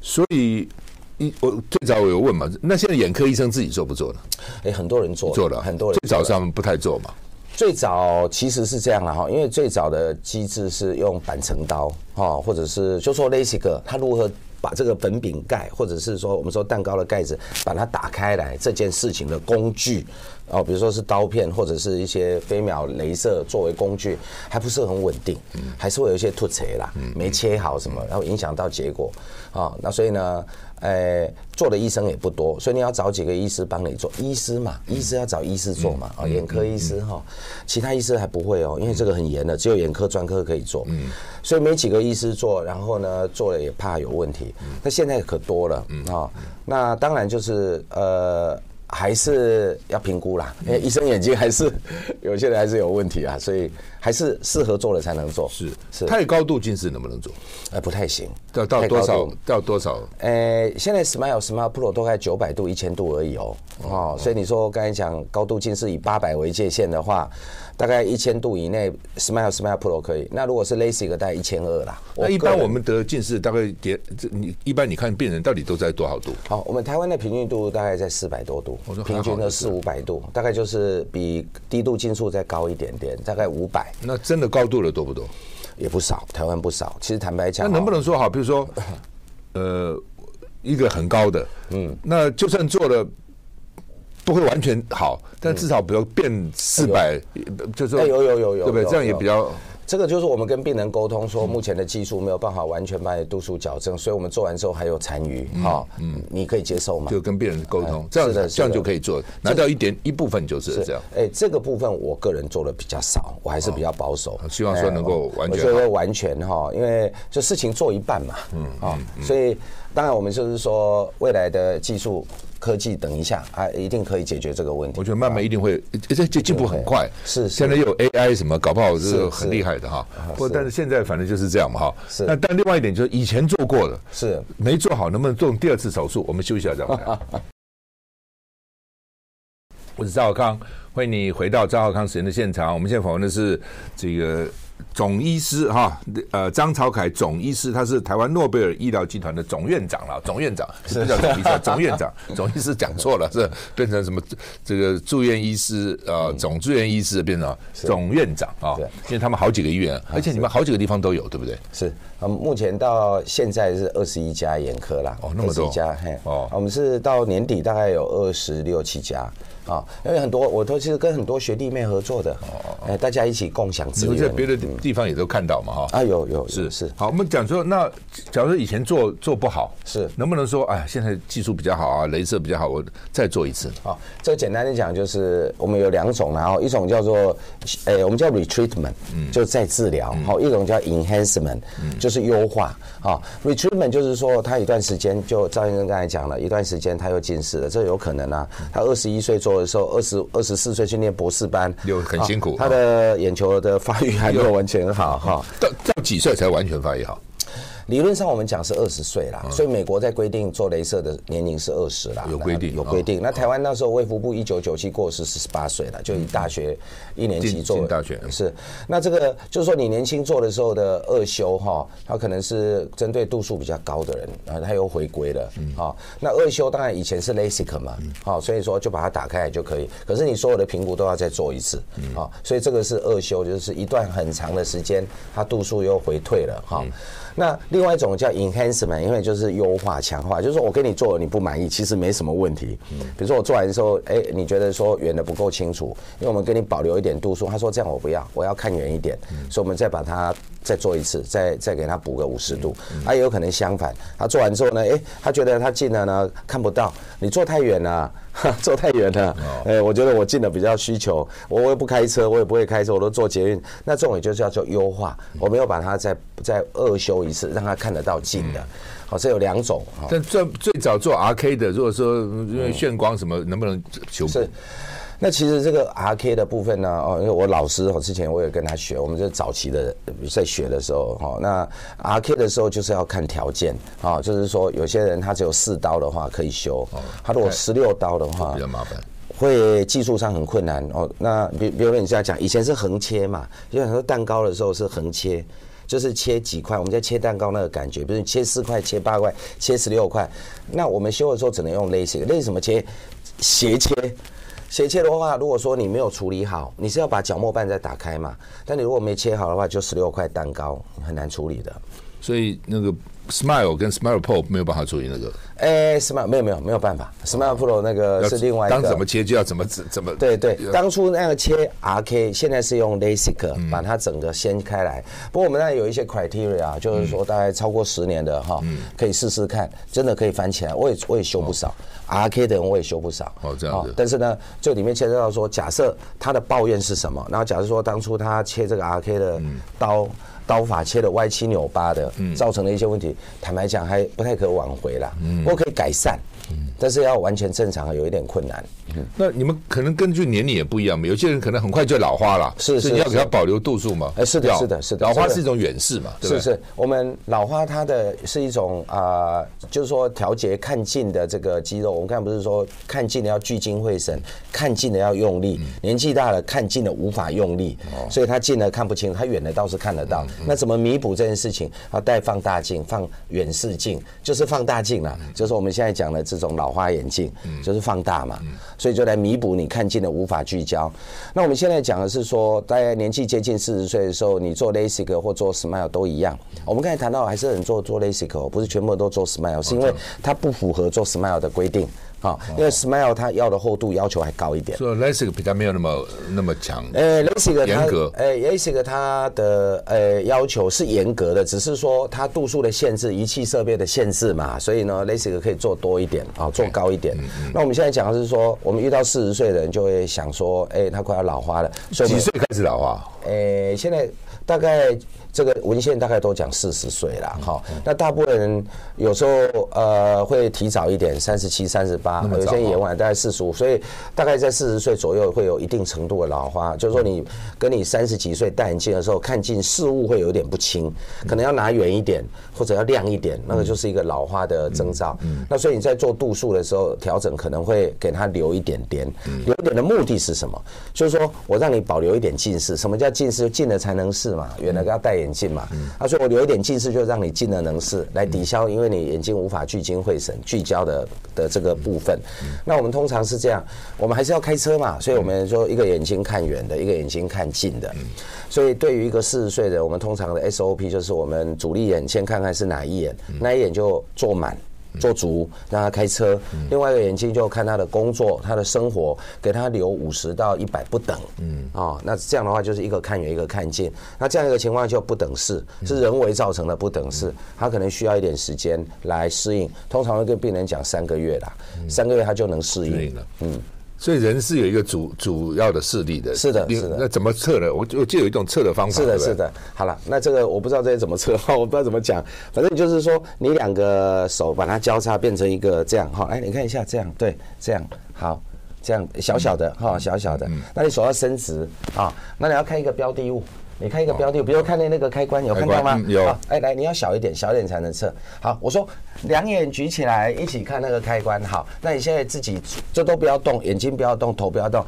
所以一我最早我有问嘛，那现在眼科医生自己做不做呢？哎，很多人做，做了，很多人最早上不太做嘛。最早其实是这样了哈，因为最早的机制是用板层刀哈，或者是就说 LASIK，它如何把这个粉饼盖，或者是说我们说蛋糕的盖子，把它打开来这件事情的工具哦，比如说是刀片或者是一些飞秒镭射作为工具，还不是很稳定，还是会有一些凸槌啦，没切好什么，然后影响到结果啊，那所以呢。呃，做的医生也不多，所以你要找几个医师帮你做。医师嘛，医师要找医师做嘛，啊，眼科医师哈，其他医师还不会哦，因为这个很严的，只有眼科专科可以做。嗯，所以没几个医师做，然后呢，做了也怕有问题。那现在可多了啊，那当然就是呃。还是要评估啦，因为医生眼睛还是有些人还是有问题啊，所以还是适合做了才能做。是是，太高度近视能不能做？呃，不太行。到到多少？到多少？呃，现在 Smile Smile Pro 都在九百度、一千度而已哦。哦，所以你说刚才讲高度近视以八百为界限的话。大概一千度以内，Smile Smile Pro 可以。那如果是 LASIK 大概一千二啦。那一般我们得近视大概点，你一般你看病人到底都在多少度？好，我们台湾的平均度大概在四百多度，平均的四五百度，大概就是比低度近视再高一点点，大概五百。那真的高度的多不多？也不少，台湾不少。其实坦白讲，那能不能说好？比如说，呃，一个很高的，嗯，那就算做了。不会完全好，但至少比如变四百，就是说有有有有，对不对？这样也比较。这个就是我们跟病人沟通说，目前的技术没有办法完全把你度数矫正，所以我们做完之后还有残余，哈，嗯，你可以接受吗？就跟病人沟通，这样子这样就可以做，拿掉一点一部分就是这样。哎，这个部分我个人做的比较少，我还是比较保守，希望说能够完全，我觉得完全哈，因为就事情做一半嘛，嗯啊，所以当然我们就是说未来的技术。科技等一下啊，一定可以解决这个问题。我觉得慢慢一定会，这这进步很快。是，现在又有 AI 什么，搞不好是很厉害的哈。不过，但是现在反正就是这样嘛哈。是。那但另外一点就是，以前做过的，是没做好，能不能做第二次手术？我们休息一下再回来。我是赵浩康，欢迎你回到赵浩康时间的现场。我们现在访问的是这个。总医师哈，呃，张朝凯总医师，他是台湾诺贝尔医疗集团的总院长了。总院长是不叫总医师，总院长，总医师讲错了，是 变成什么？这个住院医师呃，总住院医师变成总院长啊，因为他们好几个医院，而且你们好几个地方都有，对不对？是，嗯，目前到现在是二十一家眼科啦，哦，那么多家，嘿，哦，我们是到年底大概有二十六七家。啊，因为很多我都其实跟很多学弟妹合作的，哦，哎，大家一起共享资源。你们在别的地方也都看到嘛，哈。啊，有有是是。好，我们讲说，那假如说以前做做不好，是能不能说，哎，现在技术比较好啊，镭射比较好，我再做一次？好，这个简单的讲就是，我们有两种，然后一种叫做，哎，我们叫 retreatment，嗯，就再治疗，好，一种叫 enhancement，嗯，就是优化。啊，retreatment 就是说，他一段时间就赵先生刚才讲了，一段时间他又近视了，这有可能啊，他二十一岁做。的时候，二十二十四岁去念博士班，又很辛苦。他的眼球的发育还没有完全好哈。到到几岁才完全发育好？理论上我们讲是二十岁啦，所以美国在规定做雷射的年龄是二十啦，有规定，有规定。那台湾那时候卫福部一九九七过世是十八岁了，就以大学一年级做大学是。那这个就是说你年轻做的时候的二修哈，它可能是针对度数比较高的人，然后他又回归了，好，那二修当然以前是 LASIK 嘛，好，所以说就把它打开来就可以。可是你所有的评估都要再做一次，好，所以这个是二修，就是一段很长的时间，它度数又回退了哈。那另外一种叫 enhancement，因为就是优化、强化，就是说我给你做了你不满意，其实没什么问题。比如说我做完的时候，哎，你觉得说远的不够清楚，因为我们给你保留一点度数，他说这样我不要，我要看远一点，所以我们再把它再做一次，再再给他补个五十度。他也有可能相反，他做完之后呢，哎，他觉得他近了呢看不到，你做太远了。坐太远了，哎，我觉得我近的比较需求，我也不开车，我也不会开车，我都坐捷运。那这种也就叫做优化，我没有把它再再二修一次，让它看得到近的。好，这有两种。但最最早做 RK 的，如果说因为眩光什么，能不能修补？那其实这个 RK 的部分呢，哦，因为我老师，我之前我也跟他学，我们这早期的在学的时候，哈，那 RK 的时候就是要看条件，啊，就是说有些人他只有四刀的话可以修，他如果十六刀的话比较麻烦，会技术上很困难哦。那比比如说你这样讲，以前是横切嘛，就很多蛋糕的时候是横切，就是切几块，我们在切蛋糕那个感觉，比如你切四块、切八块、切十六块，那我们修的时候只能用 LASIK，LASIK 什么切？斜切。斜切的话，如果说你没有处理好，你是要把角膜瓣再打开嘛？但你如果没切好的话，就十六块蛋糕很难处理的。所以那个 Smile 跟 Smile Pro 没有办法处理那个。哎、欸、，Smile 没有没有没有办法，Smile Pro 那个是另外一个。当怎么切就要怎么怎么。对对，当初那个切 RK，现在是用 LASIK 把它整个掀开来。嗯、不过我们那有一些 criteria，就是说大概超过十年的哈，嗯、可以试试看，真的可以翻起来。我也我也修不少。哦 RK 的人我也修不少哦，这样子。但是呢，这里面牵涉到说，假设他的抱怨是什么？然后假设说当初他切这个 RK 的刀刀法切的歪七扭八的，造成了一些问题，坦白讲还不太可挽回了。嗯，我可以改善。但是要完全正常，有一点困难。嗯，那你们可能根据年龄也不一样嘛，有些人可能很快就老花了，是是，你要给他保留度数嘛？哎，是的，是的，是的。老花是一种远视嘛？是是，我们老花它的是一种啊，就是说调节看近的这个肌肉。我们刚才不是说看近的要聚精会神，看近的要用力。年纪大了看近的无法用力，所以他近的看不清，他远的倒是看得到。那怎么弥补这件事情？要戴放大镜，放远视镜，就是放大镜了，就是我们现在讲的这种老。花眼镜就是放大嘛，所以就来弥补你看近的无法聚焦。那我们现在讲的是说，大家年纪接近四十岁的时候，你做 LASIK 或做 SMILE 都一样。我们刚才谈到还是很做做 LASIK，不是全部都做 SMILE，是因为它不符合做 SMILE 的规定。好，因为 Smile 它要的厚度要求还高一点，所以 LASIK 比较没有那么那么强。呃，LASIK 严格，呃，LASIK 它的呃要求是严格的，只是说它度数的限制、仪器设备的限制嘛，所以呢，LASIK 可以做多一点啊，做高一点。那我们现在讲的是说，我们遇到四十岁的人就会想说，哎，他快要老花了，几岁开始老花？呃，现在大概。这个文献大概都讲四十岁了，哈，那大部分人有时候呃会提早一点，三十七、三十八，有些延晚大概四十五，所以大概在四十岁左右会有一定程度的老花，就是说你跟你三十几岁戴眼镜的时候看近事物会有点不清，可能要拿远一点或者要亮一点，那个就是一个老花的征兆。那所以你在做度数的时候调整可能会给他留一点点，留一点的目的是什么？就是说我让你保留一点近视，什么叫近视？近了才能视嘛，远了要戴眼。镜嘛，所以我留一点近视，就让你近了能视，来抵消，因为你眼睛无法聚精会神聚焦的的这个部分。那我们通常是这样，我们还是要开车嘛，所以我们说一个眼睛看远的，一个眼睛看近的。所以对于一个四十岁的，我们通常的 SOP 就是我们主力眼先看看是哪一眼，那一眼就坐满。做足让他开车，另外一个眼睛就看他的工作、他的生活，给他留五十到一百不等。嗯，哦，那这样的话就是一个看远，一个看近。那这样一个情况就不等式，是人为造成的不等式，他可能需要一点时间来适应。通常会跟病人讲三个月啦，三个月他就能适应了。嗯。所以人是有一个主主要的视力的，是的，是的。那怎么测呢？我我就有一种测的方法。是的，是的。好了，那这个我不知道这些怎么测哈，我不知道怎么讲。反正就是说，你两个手把它交叉变成一个这样哈，哎，你看一下这样，对，这样好，这样小小的哈，小小的。那你手要伸直啊，那你要看一个标的物。你看一个标的，比如看那那个开关，有看到吗？有。哎，来，你要小一点，小一点才能测。好，我说两眼举起来，一起看那个开关。好，那你现在自己这都不要动，眼睛不要动，头不要动，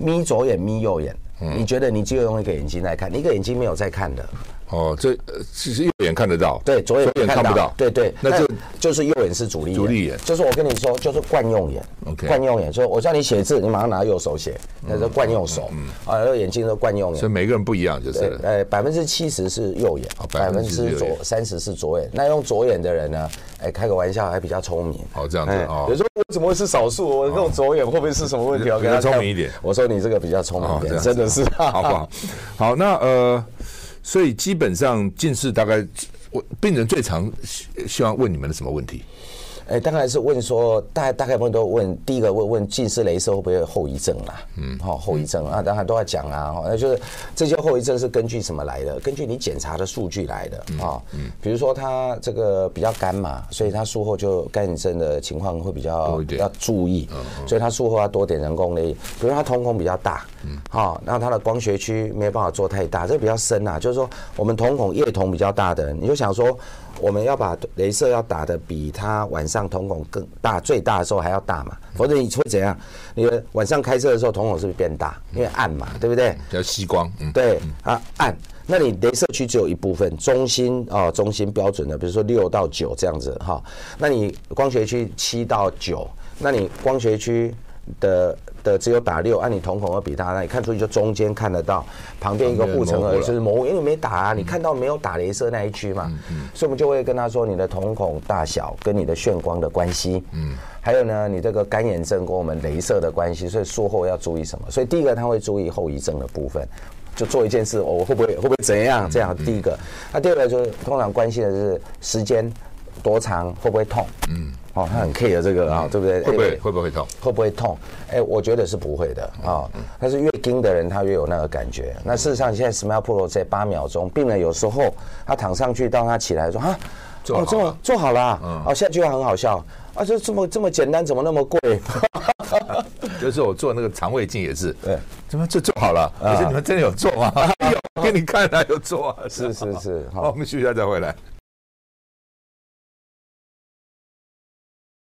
眯左眼，眯右眼。你觉得你只有用一个眼睛来看，你一个眼睛没有在看的。哦，这其实右眼看得到，对，左眼看不到，对对，那就就是右眼是主力眼，主力眼，就是我跟你说，就是惯用眼，OK，惯用眼，所以我叫你写字，你马上拿右手写，那是惯用手，啊，那眼睛都惯用眼，所以每个人不一样，就是，呃，百分之七十是右眼，百分之左三十是左眼，那用左眼的人呢，哎，开个玩笑还比较聪明，哦，这样子哦，有时候我怎么会是少数？我用左眼会不会是什么问题？我比较聪明一点，我说你这个比较聪明一点，真的是，好不好？好，那呃。所以基本上近视大概，我病人最常希望问你们的什么问题？哎，当然是问说，大大概问都问，第一个问问近视雷射会不会有后遗症啦？嗯，好，后遗症啊，当然都要讲啊。那就是这些后遗症是根据什么来的？根据你检查的数据来的啊。嗯，比如说他这个比较干嘛，所以他术后就干眼症的情况会比较要注意。嗯，所以他术后要多点人工泪。比如他瞳孔比较大，嗯，好，那他的光学区没有办法做太大，这个比较深啊。就是说我们瞳孔叶瞳比较大的人，你就想说。我们要把镭射要打的比它晚上瞳孔更大，最大的时候还要大嘛，否则你会怎样？你晚上开车的时候瞳孔是不是变大？因为暗嘛，对不对？要吸光。嗯、对啊，暗。那你镭射区只有一部分，中心哦，中心标准的，比如说六到九这样子哈。那你光学区七到九，那你光学区的。的只有打六，按你瞳孔要比他，那你看出去就中间看得到，旁边一个护城河就是模糊，因为没打啊，你看到没有打镭射那一区嘛，所以我们就会跟他说你的瞳孔大小跟你的眩光的关系，嗯，还有呢，你这个干眼症跟我们镭射的关系，所以术后要注意什么？所以第一个他会注意后遗症的部分，就做一件事，我会不会会不会怎样？这样第一个，那第二个就是通常关心的是时间多长，会不会痛？嗯。哦，他很 care 这个啊，嗯、对不对？会不会会不会痛？会不会痛？哎，我觉得是不会的啊。但是越盯的人，他越有那个感觉。那事实上，现在 Smile Pro 在八秒钟，病人有时候他躺上去，到他起来说啊，哦，做做好了。哦，下句话很好笑啊，就这么这么简单，怎么那么贵？就是我做那个肠胃镜也是，对，怎么就做好了？可是你们真的有做吗？有，给你看了有做啊。是是是，好，我们休息一下再回来。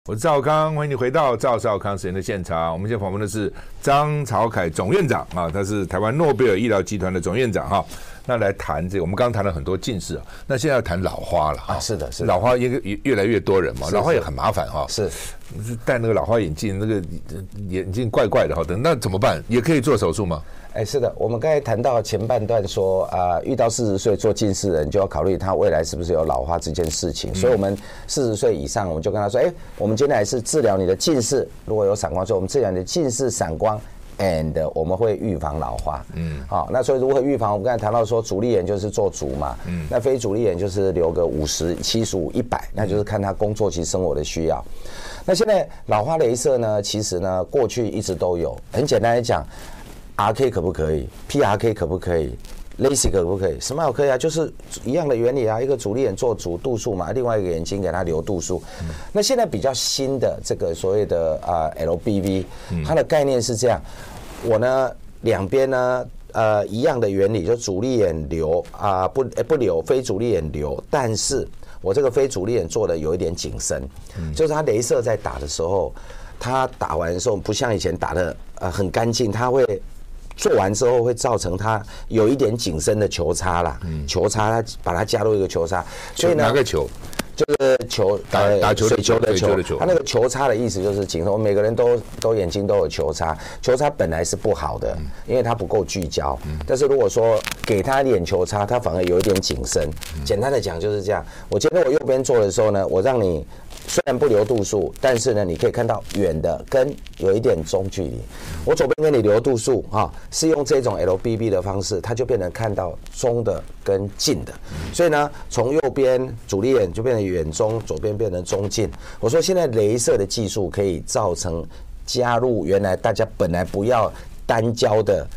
我是赵康，欢迎你回到赵少康时间的现场。我们现在访问的是张朝凯总院长啊，他是台湾诺贝尔医疗集团的总院长哈。那来谈这个，我们刚刚谈了很多近视啊，那现在要谈老花了啊。是的，是的老花越越越来越多人嘛，老花也很麻烦哈。是，戴那个老花眼镜，那个眼镜怪怪的哈，等那怎么办？也可以做手术吗？哎，是的，我们刚才谈到前半段说啊、呃，遇到四十岁做近视人，就要考虑他未来是不是有老化这件事情。所以，我们四十岁以上，我们就跟他说，哎，我们接下来是治疗你的近视，如果有散光，所以我们治疗你的近视、散光，and 我们会预防老化。嗯，好，那所以如何预防？我们刚才谈到说，主力眼就是做足嘛，嗯，那非主力眼就是留个五十、七十五、一百，那就是看他工作及生活的需要。那现在老花镭射呢，其实呢，过去一直都有，很简单来讲。R K 可不可以？P R K 可不可以？LASIK 可不可以？SMILE 可以啊，就是一样的原理啊。一个主力眼做主度数嘛，另外一个眼睛给它留度数。嗯、那现在比较新的这个所谓的啊 L B V，它的概念是这样：我呢两边呢呃一样的原理，就主力眼留啊不不留，非主力眼留，但是我这个非主力眼做的有一点紧身，嗯、就是它镭射在打的时候，它打完的时候不像以前打的呃很干净，它会。做完之后会造成它有一点景深的球差啦，球差它把它加入一个球差，所以呢，哪个球？就是球打打球水球的球，的球，它那个球差的意思就是景深。我们每个人都都眼睛都有球差，球差本来是不好的，因为它不够聚焦。但是如果说给他眼球差，他反而有一点景深。简单的讲就是这样。我今天我右边做的时候呢，我让你。虽然不留度数，但是呢，你可以看到远的跟有一点中距离。我左边给你留度数哈，是用这种 LBB 的方式，它就变成看到中的跟近的。所以呢，从右边主力眼就变成远中，左边变成中近。我说现在镭射的技术可以造成加入原来大家本来不要单焦的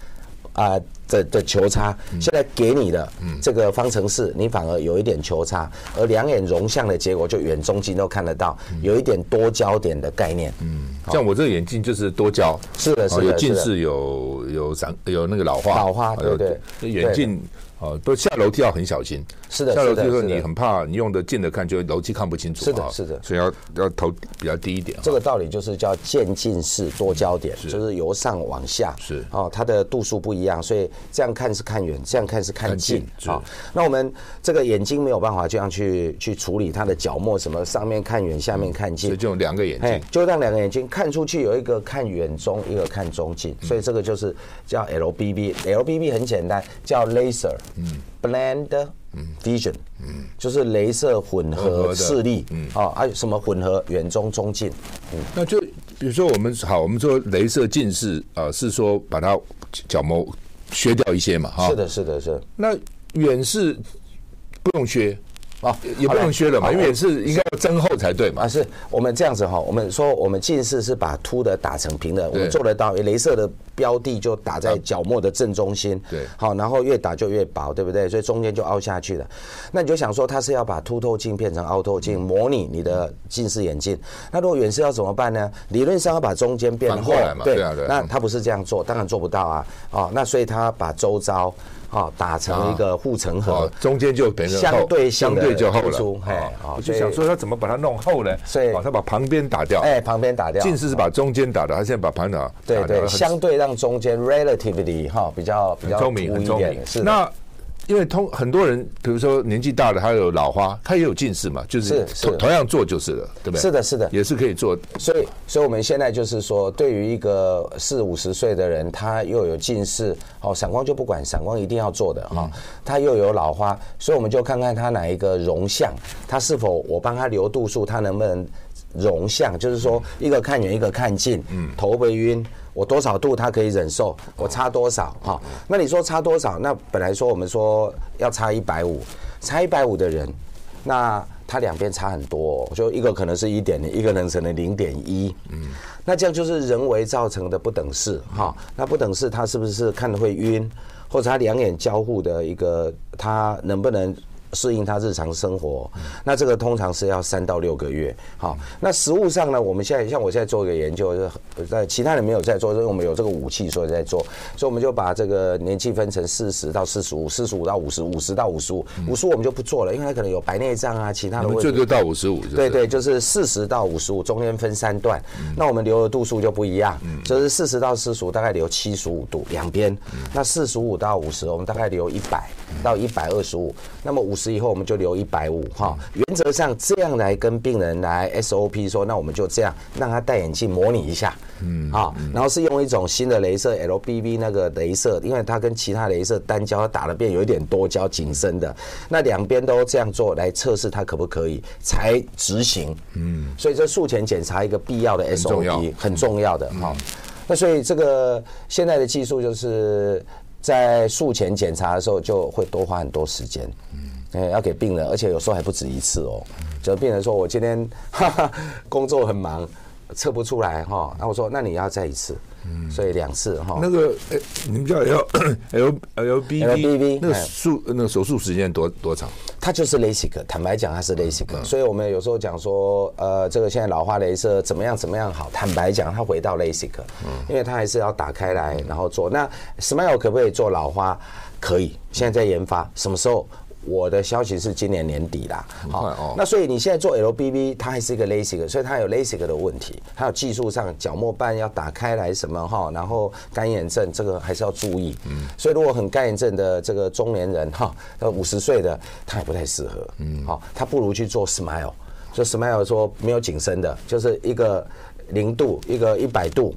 啊。的的球差，现在给你的这个方程式，你反而有一点球差，而两眼融像的结果就远中近都看得到，有一点多焦点的概念。嗯，像我这个眼镜就是多焦，是的，是的，有近视，有有散，有那个老化，老化，对对，眼镜。哦，不下楼梯要很小心。是的，下楼梯的时候你很怕，你用的近的看就楼梯看不清楚。是的，是的，所以要要头比较低一点。这个道理就是叫渐进式多焦点，就是由上往下。是哦，它的度数不一样，所以这样看是看远，这样看是看近。好，那我们这个眼睛没有办法这样去去处理它的角膜，什么上面看远，下面看近。所以就两个眼睛，就让两个眼睛看出去有一个看远中，一个看中近。所以这个就是叫 LBB。LBB 很简单，叫 Laser。嗯。Blend vision，嗯，就是镭射混合视力，嗯，啊，还有什么混合远中中近，嗯，那就比如说我们好，我们说镭射近视啊，是说把它角膜削掉一些嘛，哈，是的，是的，是。那远视不用削。啊，也不用削了嘛，因为也是应该要增厚才对嘛。啊，是我们这样子哈，我们说我们近视是把凸的打成平的，我们做得到。镭射的标的就打在角膜的正中心，对，好，然后越打就越薄，对不对？所以中间就凹下去了。那你就想说，它是要把凸透镜变成凹透镜，模拟你的近视眼镜。那如果远视要怎么办呢？理论上要把中间变厚，对，那它不是这样做，当然做不到啊。哦，那所以它把周遭。哦，打成一个护城河，中间就等于相对相对就厚了。哦，我就想说他怎么把它弄厚呢？所以他把旁边打掉。哎，旁边打掉。近视是把中间打掉，他现在把旁边打。对对，相对让中间 relatively 哈比较比较聪明，很聪明。是那。因为通很多人，比如说年纪大的，他有老花，他也有近视嘛，就是同同样做就是了，对不对？是的，是的，也是可以做。所以，所以我们现在就是说，对于一个四五十岁的人，他又有近视，哦，散光就不管，散光一定要做的哈。他又有老花，所以我们就看看他哪一个容像，他是否我帮他留度数，他能不能容像，就是说一个看远，一个看近，嗯，头会晕。我多少度他可以忍受？我差多少？哈，那你说差多少？那本来说我们说要差一百五，差一百五的人，那他两边差很多，就一个可能是一点零，一个能成能零点一。嗯，那这样就是人为造成的不等式。哈，那不等式他是不是看的会晕，或者他两眼交互的一个他能不能？适应他日常生活。那这个通常是要三到六个月。好，那实物上呢，我们现在像我现在做一个研究，就是在其他人没有在做，因为我们有这个武器，所以在做，所以我们就把这个年纪分成四十到四十五，四十五到五十，五十到五十五，五十五我们就不做了，因为它可能有白内障啊，其他的问题。最多到五十五。对对，就是四十到五十五，中间分三段。那我们留的度数就不一样，就是四十到四十五大概留七十五度两边，那四十五到五十我们大概留一百到一百二十五，那么五十以后我们就留一百五哈。原则上这样来跟病人来 SOP 说，那我们就这样让他戴眼镜模拟一下，嗯啊，然后是用一种新的镭射 LBB 那个镭射，因为它跟其他镭射单焦打了变有一点多焦紧身的，那两边都这样做来测试它可不可以才执行，嗯，所以这术前检查一个必要的 SOP 很重要的哈。那所以这个现在的技术就是在术前检查的时候就会多花很多时间，嗯，要给病人，而且有时候还不止一次哦。就病人说我今天哈哈工作很忙，测不出来哈，那我说那你要再一次，嗯所以两次哈。那个诶，你们叫 L L L B B 那个术那个手术时间多多长？它就是 LASIK，坦白讲，它是 LASIK，所以我们有时候讲说，呃，这个现在老花镭射怎么样怎么样好？坦白讲，它回到 LASIK，因为它还是要打开来然后做。那 SMILE 可不可以做老花？可以，现在在研发，什么时候？我的消息是今年年底啦，好，那所以你现在做 LBB，它还是一个 LASIK，所以它有 LASIK 的问题，还有技术上角膜瓣要打开来什么哈，然后干眼症这个还是要注意，嗯，所以如果很干眼症的这个中年人哈，呃五十岁的他也不太适合，嗯，好，他不如去做 SMILE，就 SMILE 说没有景深的，就是一个零度，一个一百度。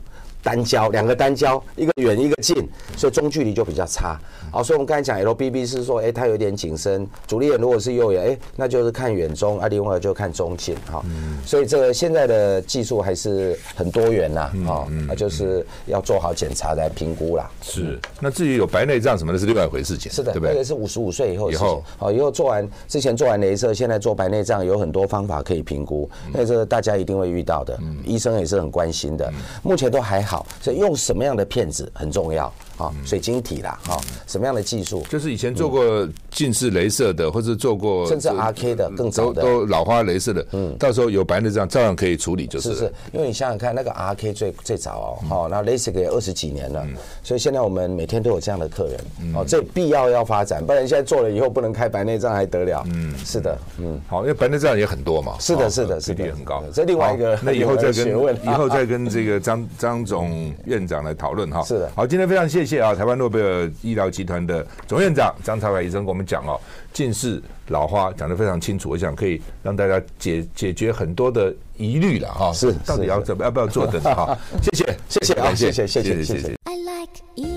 单焦，两个单焦，一个远一个近，所以中距离就比较差。好，所以我们刚才讲 LBB 是说，哎，它有点紧身。主力眼如果是右眼，哎，那就是看远中，啊，另外就看中近。哈，嗯所以这个现在的技术还是很多元呐，啊，那就是要做好检查来评估啦。是，那至于有白内障什么的，是另外一回事情。是的，对不对？那个是五十五岁以后。以后，好，以后做完之前做完镭射，现在做白内障有很多方法可以评估，那这个大家一定会遇到的，医生也是很关心的。目前都还好。所以用什么样的片子很重要。啊，水晶体啦，哈，什么样的技术？就是以前做过近视雷射的，或者做过甚至 RK 的更早的，都老花雷射的，嗯，到时候有白内障照样可以处理，就是。是是，因为你想想看，那个 RK 最最早哦，好，那 LASIK 也二十几年了，所以现在我们每天都有这样的客人，哦，这必要要发展，不然现在做了以后不能开白内障还得了？嗯，是的，嗯，好，因为白内障也很多嘛，是的，是的，是的。很高，这另外一个，那以后再跟以后再跟这个张张总院长来讨论哈。是的，好，今天非常谢谢啊，台湾诺贝尔。呃，医疗集团的总院长张朝凯医生跟我们讲哦，近视老花讲得非常清楚，我想可以让大家解解决很多的疑虑了哈。是，到底要怎么要不要坐等哈？谢谢，谢谢啊，谢谢，谢谢，谢谢。